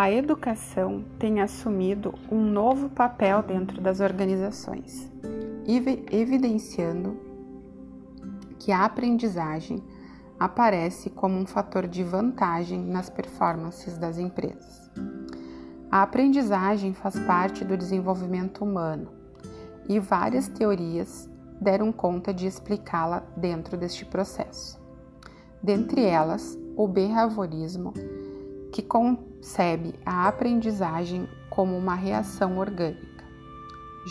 a educação tem assumido um novo papel dentro das organizações, evidenciando que a aprendizagem aparece como um fator de vantagem nas performances das empresas. A aprendizagem faz parte do desenvolvimento humano e várias teorias deram conta de explicá-la dentro deste processo. Dentre elas, o behaviorismo, que concebe a aprendizagem como uma reação orgânica.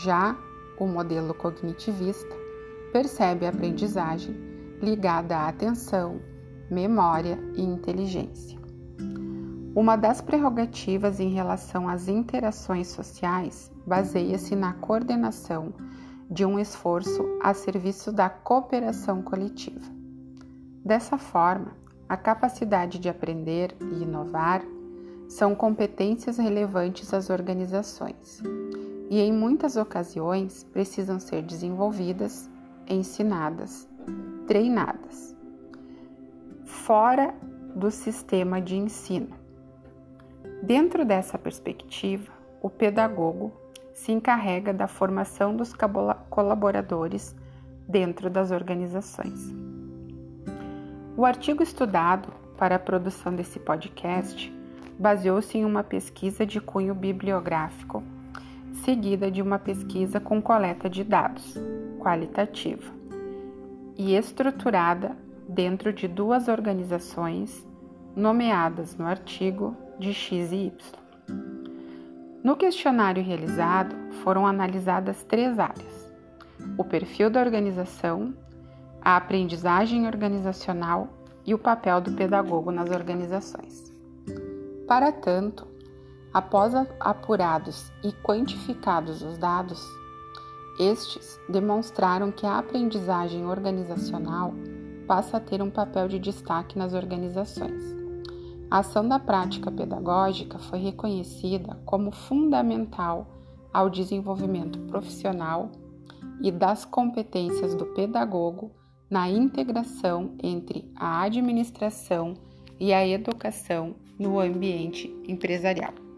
Já o modelo cognitivista percebe a aprendizagem ligada à atenção, memória e inteligência. Uma das prerrogativas em relação às interações sociais baseia-se na coordenação de um esforço a serviço da cooperação coletiva. Dessa forma, a capacidade de aprender e inovar são competências relevantes às organizações e, em muitas ocasiões, precisam ser desenvolvidas, ensinadas, treinadas. Fora do sistema de ensino. Dentro dessa perspectiva, o pedagogo se encarrega da formação dos colaboradores dentro das organizações. O artigo estudado para a produção desse podcast baseou-se em uma pesquisa de cunho bibliográfico, seguida de uma pesquisa com coleta de dados, qualitativa, e estruturada dentro de duas organizações nomeadas no artigo de X e Y. No questionário realizado, foram analisadas três áreas: o perfil da organização, a aprendizagem organizacional e o papel do pedagogo nas organizações. Para tanto, após apurados e quantificados os dados, estes demonstraram que a aprendizagem organizacional passa a ter um papel de destaque nas organizações. A ação da prática pedagógica foi reconhecida como fundamental ao desenvolvimento profissional e das competências do pedagogo na integração entre a administração e a educação no ambiente empresarial.